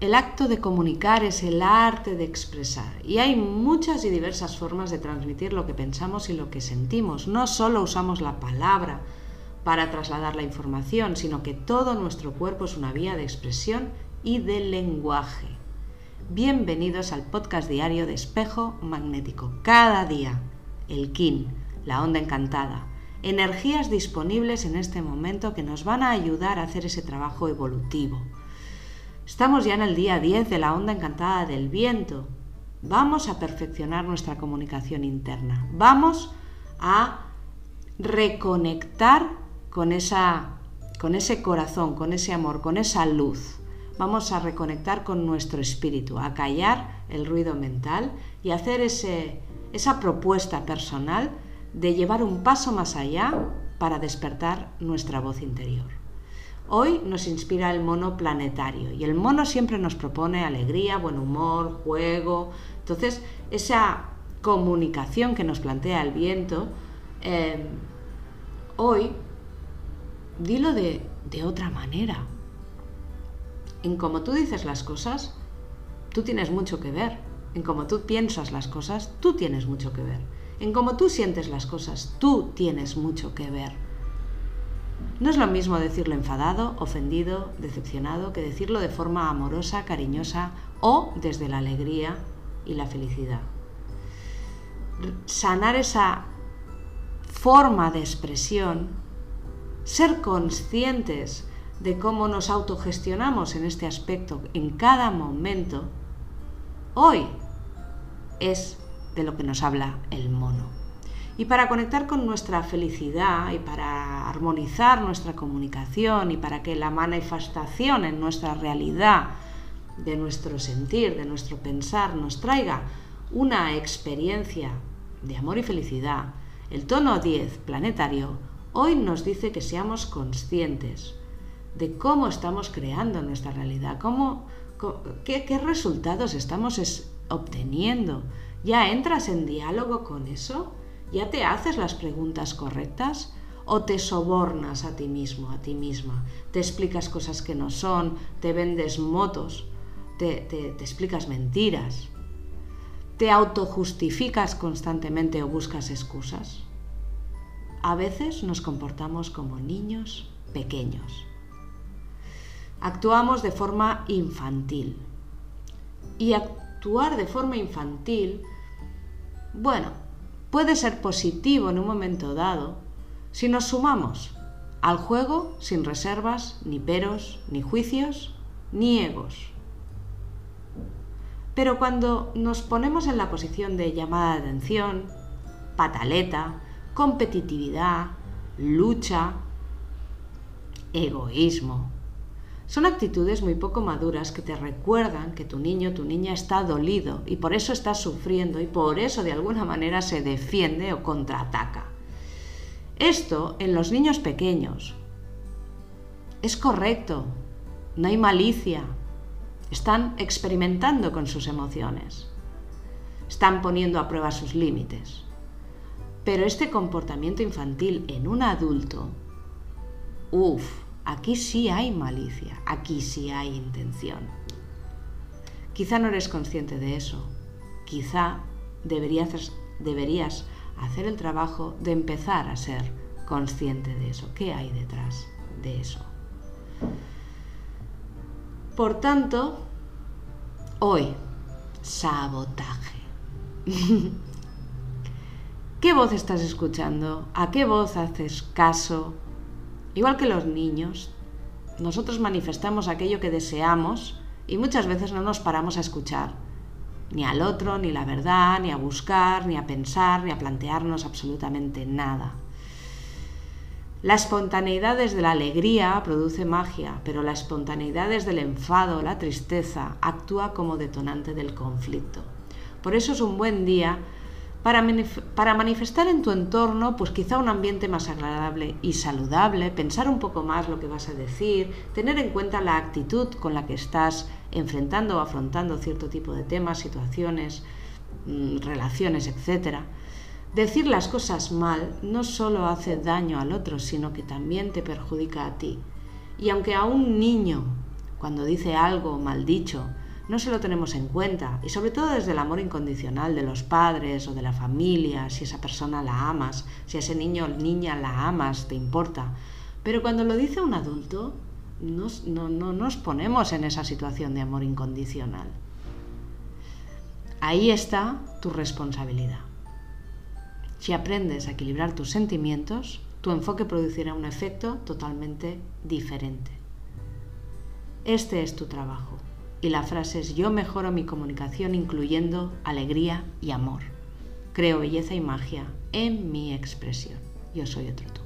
El, acto de comunicar es el arte de expresar y hay muchas y diversas formas de transmitir lo que pensamos y lo que sentimos. No solo usamos la palabra para trasladar la información, sino que todo nuestro cuerpo es una vía de expresión y de lenguaje. Bienvenidos al podcast diario de Espejo Magnético. Cada día, el KIN, la onda encantada, energías disponibles en este momento que nos van a ayudar a hacer ese trabajo evolutivo. Estamos ya en el día 10 de la onda encantada del viento. Vamos a perfeccionar nuestra comunicación interna. Vamos a reconectar con, esa, con ese corazón, con ese amor, con esa luz. Vamos a reconectar con nuestro espíritu, a callar el ruido mental y hacer ese, esa propuesta personal de llevar un paso más allá para despertar nuestra voz interior. Hoy nos inspira el mono planetario y el mono siempre nos propone alegría, buen humor, juego. Entonces, esa comunicación que nos plantea el viento, eh, hoy dilo de, de otra manera. En cómo tú dices las cosas, tú tienes mucho que ver. En cómo tú piensas las cosas, tú tienes mucho que ver. En cómo tú sientes las cosas, tú tienes mucho que ver. No es lo mismo decirlo enfadado, ofendido, decepcionado, que decirlo de forma amorosa, cariñosa o desde la alegría y la felicidad. Sanar esa forma de expresión, ser conscientes de cómo nos autogestionamos en este aspecto en cada momento, hoy es de lo que nos habla el mono. Y para conectar con nuestra felicidad y para armonizar nuestra comunicación y para que la manifestación en nuestra realidad de nuestro sentir, de nuestro pensar, nos traiga una experiencia de amor y felicidad, el tono 10 planetario hoy nos dice que seamos conscientes de cómo estamos creando nuestra realidad, cómo, qué, qué resultados estamos obteniendo ¿Ya entras en diálogo con eso? ¿Ya te haces las preguntas correctas? ¿O te sobornas a ti mismo, a ti misma? ¿Te explicas cosas que no son? ¿Te vendes motos? ¿Te, explicas mentiras? ¿Te autojustificas constantemente o buscas excusas? A veces nos comportamos como niños pequeños. Actuamos de forma infantil. Y actuar de forma infantil bueno, puede ser positivo en un momento dado si nos sumamos al juego sin reservas, ni peros, ni juicios, ni egos. Pero cuando nos ponemos en la posición de llamada de atención, pataleta, competitividad, lucha, egoísmo, son actitudes muy poco maduras que te recuerdan que tu niño, tu niña está dolido y por eso está sufriendo y por eso de alguna manera se defiende o contraataca. Esto en los niños pequeños es correcto, no hay malicia, están experimentando con sus emociones, están poniendo a prueba sus límites. Pero este comportamiento infantil en un adulto, uff, Aquí sí hay malicia, aquí sí hay intención. Quizá no eres consciente de eso. Quizá deberías, hacer el trabajo de empezar a ser consciente de eso. ¿Qué hay detrás de eso? Por tanto, hoy, sabotaje. ¿Qué voz estás escuchando? ¿A qué voz haces caso? Igual que los niños, nosotros manifestamos aquello que deseamos y muchas veces no nos paramos a escuchar, ni al otro, ni la verdad, ni a buscar, ni a pensar, ni a plantearnos absolutamente nada. La espontaneidad desde la alegría produce magia, pero la espontaneidad desde el enfado, la tristeza, actúa como detonante del conflicto. Por eso es un buen día para, manifestar en tu entorno, pues quizá un ambiente más agradable y saludable, pensar un poco más lo que vas a decir, tener en cuenta la actitud con la que estás enfrentando o afrontando cierto tipo de temas, situaciones, mm, relaciones, etc. Decir las cosas mal no solo hace daño al otro, sino que también te perjudica a ti. Y aunque a un niño cuando dice algo mal dicho, no se lo tenemos en cuenta, y sobre todo desde el amor incondicional de los padres o de la familia, si esa persona la amas, si a ese niño o niña la amas, te importa. Pero cuando lo dice un adulto, no, no nos ponemos en esa situación de amor incondicional. Ahí está tu responsabilidad. Si aprendes a equilibrar tus sentimientos, tu enfoque producirá un efecto totalmente diferente. Este es tu trabajo. Y la frase es yo mejoro mi comunicación incluyendo alegría y amor. Creo belleza y magia en mi expresión. Yo soy otro tú.